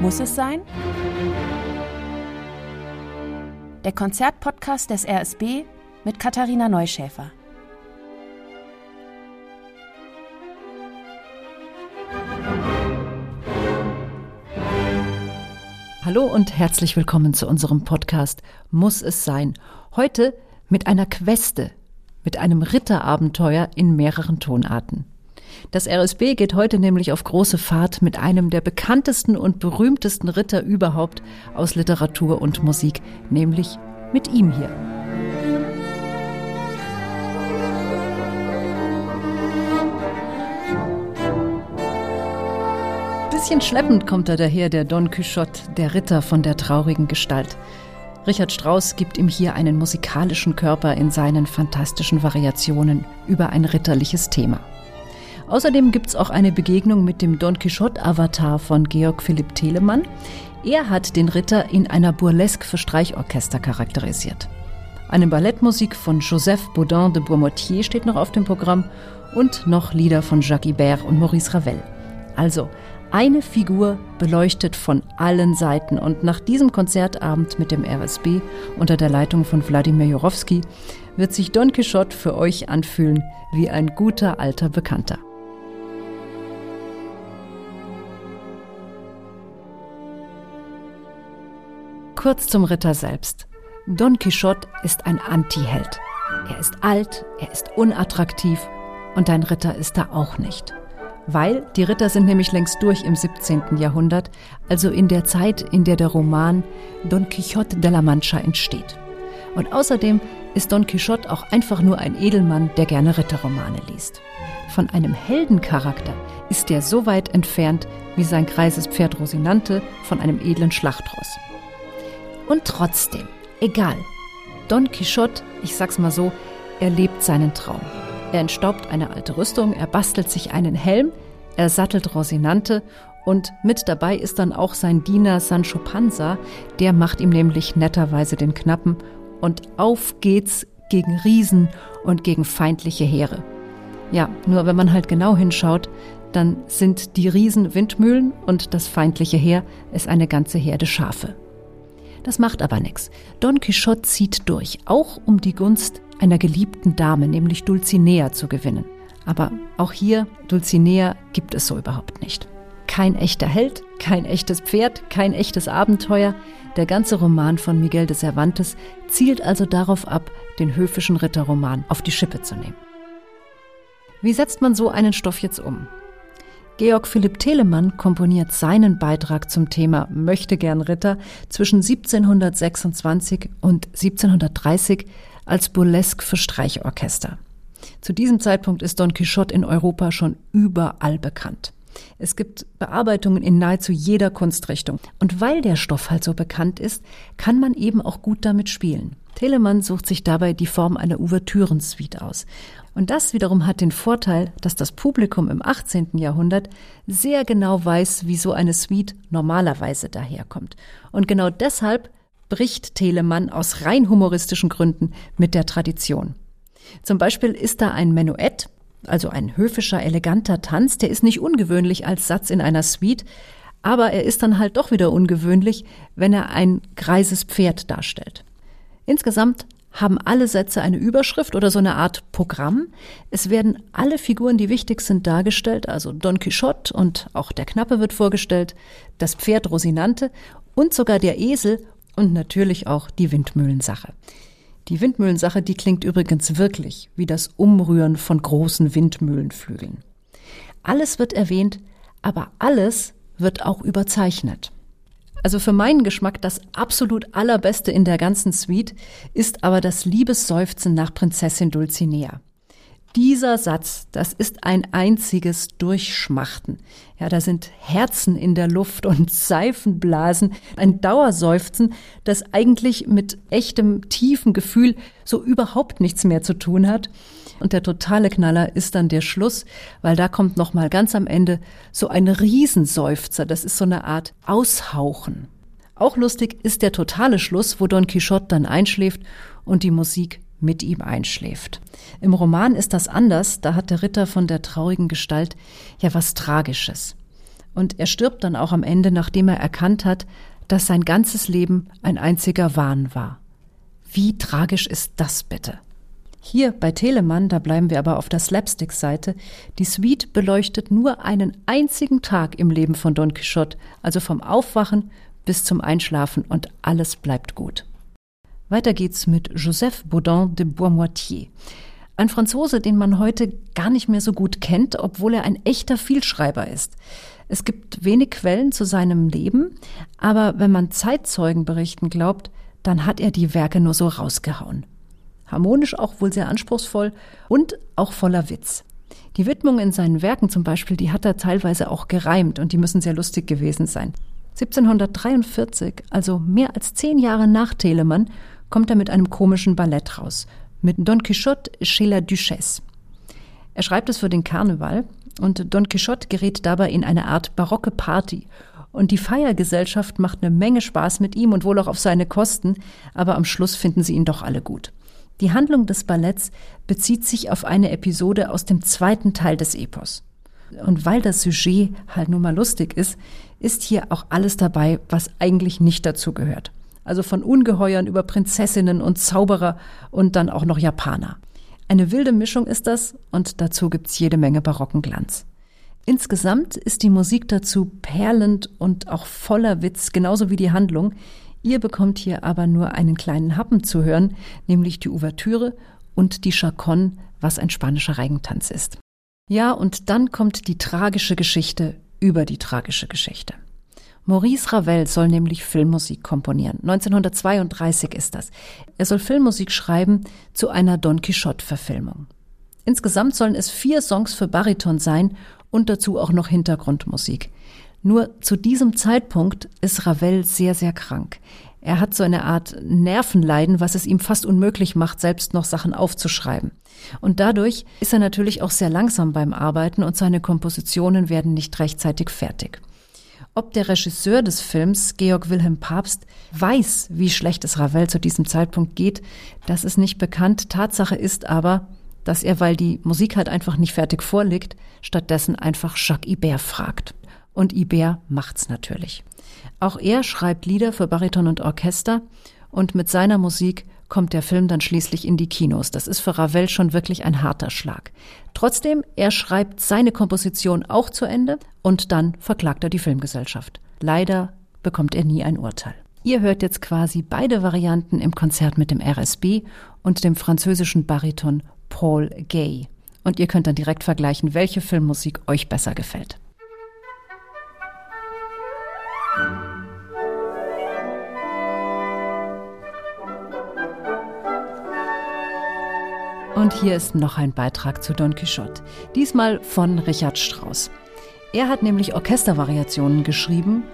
Muss es sein? Der Konzertpodcast des RSB mit Katharina Neuschäfer. Hallo und herzlich willkommen zu unserem Podcast Muss es sein? Heute mit einer Queste, mit einem Ritterabenteuer in mehreren Tonarten. Das RSB geht heute nämlich auf große Fahrt mit einem der bekanntesten und berühmtesten Ritter überhaupt aus Literatur und Musik, nämlich mit ihm hier. Bisschen schleppend kommt er daher, der Don Quixote, der Ritter von der traurigen Gestalt. Richard Strauss gibt ihm hier einen musikalischen Körper in seinen fantastischen Variationen über ein ritterliches Thema. Außerdem gibt es auch eine Begegnung mit dem Don Quixote-Avatar von Georg Philipp Telemann. Er hat den Ritter in einer Burlesque für Streichorchester charakterisiert. Eine Ballettmusik von Joseph Baudin de Bourmoutier steht noch auf dem Programm und noch Lieder von Jacques Ibert und Maurice Ravel. Also eine Figur beleuchtet von allen Seiten und nach diesem Konzertabend mit dem RSB unter der Leitung von Wladimir Jorowski wird sich Don Quixote für euch anfühlen wie ein guter alter Bekannter. Kurz zum Ritter selbst. Don Quixote ist ein Antiheld. Er ist alt, er ist unattraktiv und ein Ritter ist er auch nicht. Weil die Ritter sind nämlich längst durch im 17. Jahrhundert, also in der Zeit, in der der Roman Don Quixote de la Mancha entsteht. Und außerdem ist Don Quixote auch einfach nur ein Edelmann, der gerne Ritterromane liest. Von einem Heldencharakter ist er so weit entfernt wie sein greises Pferd Rosinante von einem edlen Schlachtross. Und trotzdem, egal. Don Quixote, ich sag's mal so, er lebt seinen Traum. Er entstaubt eine alte Rüstung, er bastelt sich einen Helm, er sattelt Rosinante und mit dabei ist dann auch sein Diener Sancho Panza, der macht ihm nämlich netterweise den Knappen und auf geht's gegen Riesen und gegen feindliche Heere. Ja, nur wenn man halt genau hinschaut, dann sind die Riesen Windmühlen und das feindliche Heer ist eine ganze Herde Schafe. Das macht aber nichts. Don Quixote zieht durch, auch um die Gunst einer geliebten Dame, nämlich Dulcinea, zu gewinnen. Aber auch hier, Dulcinea gibt es so überhaupt nicht. Kein echter Held, kein echtes Pferd, kein echtes Abenteuer. Der ganze Roman von Miguel de Cervantes zielt also darauf ab, den höfischen Ritterroman auf die Schippe zu nehmen. Wie setzt man so einen Stoff jetzt um? Georg Philipp Telemann komponiert seinen Beitrag zum Thema Möchte gern Ritter zwischen 1726 und 1730 als Burlesque für Streichorchester. Zu diesem Zeitpunkt ist Don Quixote in Europa schon überall bekannt. Es gibt Bearbeitungen in nahezu jeder Kunstrichtung. Und weil der Stoff halt so bekannt ist, kann man eben auch gut damit spielen. Telemann sucht sich dabei die Form einer Ouvertürensuite aus. Und das wiederum hat den Vorteil, dass das Publikum im 18. Jahrhundert sehr genau weiß, wie so eine Suite normalerweise daherkommt. Und genau deshalb bricht Telemann aus rein humoristischen Gründen mit der Tradition. Zum Beispiel ist da ein Menuett, also ein höfischer, eleganter Tanz, der ist nicht ungewöhnlich als Satz in einer Suite, aber er ist dann halt doch wieder ungewöhnlich, wenn er ein greises Pferd darstellt. Insgesamt haben alle Sätze eine Überschrift oder so eine Art Programm. Es werden alle Figuren, die wichtig sind, dargestellt. Also Don Quixote und auch der Knappe wird vorgestellt, das Pferd Rosinante und sogar der Esel und natürlich auch die Windmühlensache. Die Windmühlensache, die klingt übrigens wirklich wie das Umrühren von großen Windmühlenflügeln. Alles wird erwähnt, aber alles wird auch überzeichnet. Also für meinen Geschmack das absolut allerbeste in der ganzen Suite ist aber das Liebesseufzen nach Prinzessin Dulcinea. Dieser Satz, das ist ein einziges Durchschmachten. Ja, da sind Herzen in der Luft und Seifenblasen, ein Dauerseufzen, das eigentlich mit echtem tiefen Gefühl so überhaupt nichts mehr zu tun hat. Und der totale Knaller ist dann der Schluss, weil da kommt noch mal ganz am Ende so ein Riesenseufzer. Das ist so eine Art Aushauchen. Auch lustig ist der totale Schluss, wo Don Quixote dann einschläft und die Musik mit ihm einschläft. Im Roman ist das anders, da hat der Ritter von der traurigen Gestalt ja was Tragisches. Und er stirbt dann auch am Ende, nachdem er erkannt hat, dass sein ganzes Leben ein einziger Wahn war. Wie tragisch ist das bitte? Hier bei Telemann, da bleiben wir aber auf der Slapstick-Seite, die Suite beleuchtet nur einen einzigen Tag im Leben von Don Quixote, also vom Aufwachen bis zum Einschlafen und alles bleibt gut. Weiter geht's mit Joseph Baudin de Boismoitier. Ein Franzose, den man heute gar nicht mehr so gut kennt, obwohl er ein echter Vielschreiber ist. Es gibt wenig Quellen zu seinem Leben, aber wenn man Zeitzeugenberichten glaubt, dann hat er die Werke nur so rausgehauen harmonisch auch wohl sehr anspruchsvoll und auch voller Witz. Die Widmung in seinen Werken zum Beispiel, die hat er teilweise auch gereimt und die müssen sehr lustig gewesen sein. 1743, also mehr als zehn Jahre nach Telemann, kommt er mit einem komischen Ballett raus, mit Don Quixote chez la Duchesse. Er schreibt es für den Karneval und Don Quixote gerät dabei in eine Art barocke Party und die Feiergesellschaft macht eine Menge Spaß mit ihm und wohl auch auf seine Kosten, aber am Schluss finden sie ihn doch alle gut. Die Handlung des Balletts bezieht sich auf eine Episode aus dem zweiten Teil des Epos. Und weil das Sujet halt nun mal lustig ist, ist hier auch alles dabei, was eigentlich nicht dazu gehört. Also von Ungeheuern über Prinzessinnen und Zauberer und dann auch noch Japaner. Eine wilde Mischung ist das und dazu gibt's jede Menge barocken Glanz. Insgesamt ist die Musik dazu perlend und auch voller Witz, genauso wie die Handlung. Ihr bekommt hier aber nur einen kleinen Happen zu hören, nämlich die Ouvertüre und die Chaconne, was ein spanischer Reigentanz ist. Ja, und dann kommt die tragische Geschichte über die tragische Geschichte. Maurice Ravel soll nämlich Filmmusik komponieren. 1932 ist das. Er soll Filmmusik schreiben zu einer Don Quixote-Verfilmung. Insgesamt sollen es vier Songs für Bariton sein und dazu auch noch Hintergrundmusik. Nur zu diesem Zeitpunkt ist Ravel sehr, sehr krank. Er hat so eine Art Nervenleiden, was es ihm fast unmöglich macht, selbst noch Sachen aufzuschreiben. Und dadurch ist er natürlich auch sehr langsam beim Arbeiten und seine Kompositionen werden nicht rechtzeitig fertig. Ob der Regisseur des Films, Georg Wilhelm Papst, weiß, wie schlecht es Ravel zu diesem Zeitpunkt geht, das ist nicht bekannt. Tatsache ist aber, dass er, weil die Musik halt einfach nicht fertig vorliegt, stattdessen einfach Jacques Ibert fragt. Und Ibert macht's natürlich. Auch er schreibt Lieder für Bariton und Orchester und mit seiner Musik kommt der Film dann schließlich in die Kinos. Das ist für Ravel schon wirklich ein harter Schlag. Trotzdem, er schreibt seine Komposition auch zu Ende und dann verklagt er die Filmgesellschaft. Leider bekommt er nie ein Urteil. Ihr hört jetzt quasi beide Varianten im Konzert mit dem RSB und dem französischen Bariton Paul Gay. Und ihr könnt dann direkt vergleichen, welche Filmmusik euch besser gefällt. Und hier ist noch ein Beitrag zu Don Quixote, diesmal von Richard Strauss. Er hat nämlich Orchestervariationen geschrieben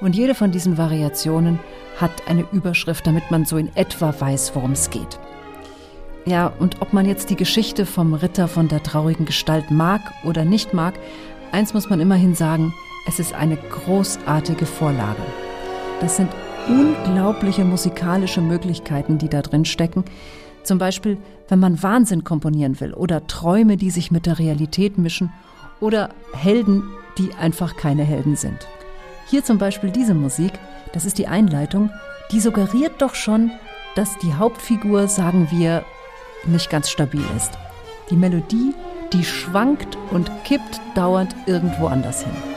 und jede von diesen Variationen hat eine Überschrift, damit man so in etwa weiß, worum es geht. Ja, und ob man jetzt die Geschichte vom Ritter von der traurigen Gestalt mag oder nicht mag, eins muss man immerhin sagen, es ist eine großartige Vorlage. Das sind unglaubliche musikalische Möglichkeiten, die da drin stecken. Zum Beispiel, wenn man Wahnsinn komponieren will oder Träume, die sich mit der Realität mischen oder Helden, die einfach keine Helden sind. Hier zum Beispiel diese Musik, das ist die Einleitung, die suggeriert doch schon, dass die Hauptfigur, sagen wir, nicht ganz stabil ist. Die Melodie, die schwankt und kippt dauernd irgendwo anders hin.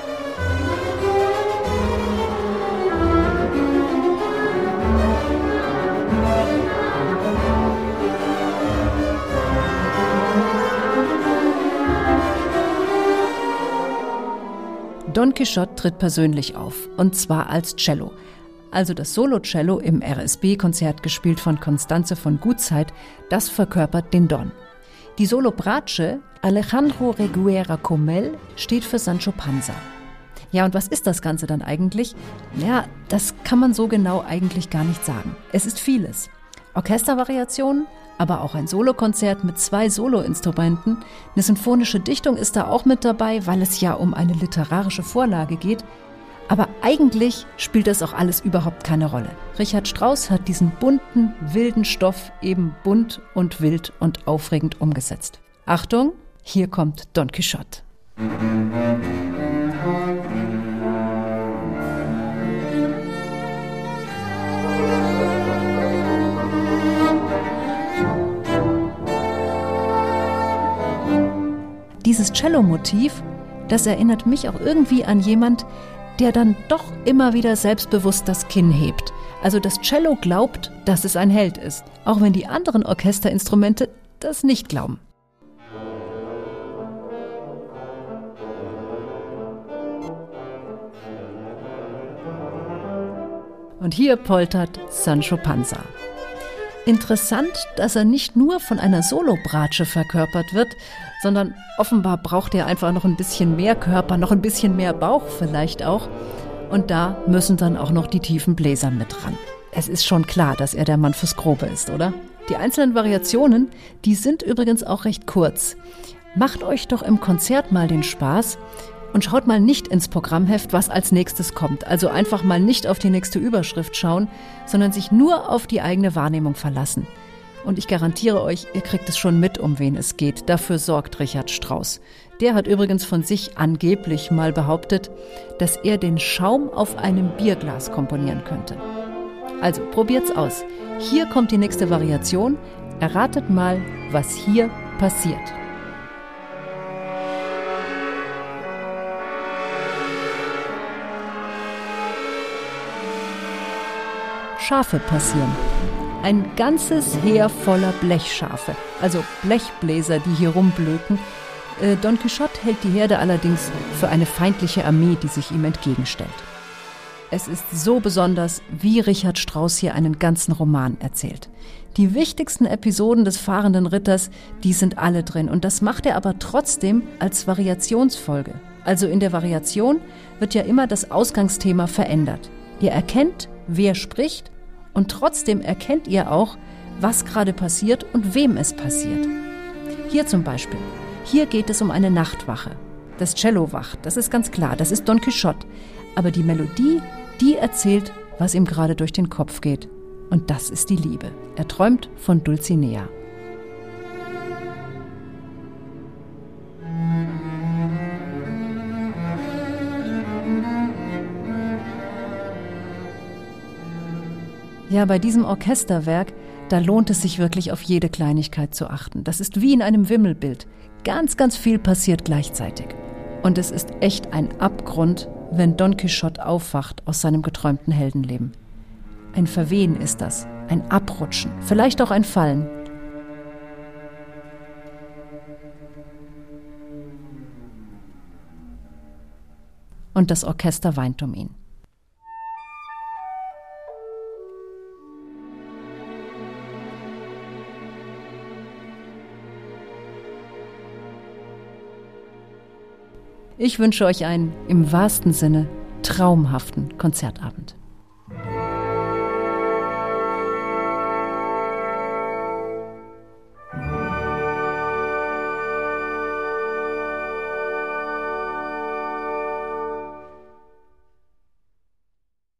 Don Quixote tritt persönlich auf, und zwar als Cello. Also das Solo-Cello im RSB-Konzert gespielt von Constanze von Gutzeit, das verkörpert den Don. Die Solo-Bratsche Alejandro Reguera Comel steht für Sancho Panza. Ja, und was ist das Ganze dann eigentlich? Ja, das kann man so genau eigentlich gar nicht sagen. Es ist vieles. Orchestervariationen, aber auch ein Solokonzert mit zwei Soloinstrumenten. Eine sinfonische Dichtung ist da auch mit dabei, weil es ja um eine literarische Vorlage geht. Aber eigentlich spielt das auch alles überhaupt keine Rolle. Richard Strauss hat diesen bunten, wilden Stoff eben bunt und wild und aufregend umgesetzt. Achtung, hier kommt Don Quixote. Dieses Cello-Motiv, das erinnert mich auch irgendwie an jemand, der dann doch immer wieder selbstbewusst das Kinn hebt. Also das Cello glaubt, dass es ein Held ist, auch wenn die anderen Orchesterinstrumente das nicht glauben. Und hier poltert Sancho Panza. Interessant, dass er nicht nur von einer Solobratsche verkörpert wird, sondern offenbar braucht er einfach noch ein bisschen mehr Körper, noch ein bisschen mehr Bauch vielleicht auch. Und da müssen dann auch noch die tiefen Bläser mit ran. Es ist schon klar, dass er der Mann fürs Grobe ist, oder? Die einzelnen Variationen, die sind übrigens auch recht kurz. Macht euch doch im Konzert mal den Spaß und schaut mal nicht ins Programmheft, was als nächstes kommt. Also einfach mal nicht auf die nächste Überschrift schauen, sondern sich nur auf die eigene Wahrnehmung verlassen. Und ich garantiere euch, ihr kriegt es schon mit, um wen es geht. Dafür sorgt Richard Strauss. Der hat übrigens von sich angeblich mal behauptet, dass er den Schaum auf einem Bierglas komponieren könnte. Also probiert's aus. Hier kommt die nächste Variation. Erratet mal, was hier passiert. Schafe passieren. Ein ganzes Heer voller Blechschafe, also Blechbläser, die hier rumblöken. Äh, Don Quixote hält die Herde allerdings für eine feindliche Armee, die sich ihm entgegenstellt. Es ist so besonders, wie Richard Strauss hier einen ganzen Roman erzählt. Die wichtigsten Episoden des fahrenden Ritters, die sind alle drin. Und das macht er aber trotzdem als Variationsfolge. Also in der Variation wird ja immer das Ausgangsthema verändert. Ihr erkennt, wer spricht und trotzdem erkennt ihr auch, was gerade passiert und wem es passiert. Hier zum Beispiel. Hier geht es um eine Nachtwache. Das Cello wacht, das ist ganz klar, das ist Don Quixote. Aber die Melodie, die erzählt, was ihm gerade durch den Kopf geht. Und das ist die Liebe. Er träumt von Dulcinea. Ja, bei diesem Orchesterwerk, da lohnt es sich wirklich auf jede Kleinigkeit zu achten. Das ist wie in einem Wimmelbild. Ganz, ganz viel passiert gleichzeitig. Und es ist echt ein Abgrund, wenn Don Quixote aufwacht aus seinem geträumten Heldenleben. Ein Verwehen ist das, ein Abrutschen, vielleicht auch ein Fallen. Und das Orchester weint um ihn. Ich wünsche euch einen im wahrsten Sinne traumhaften Konzertabend.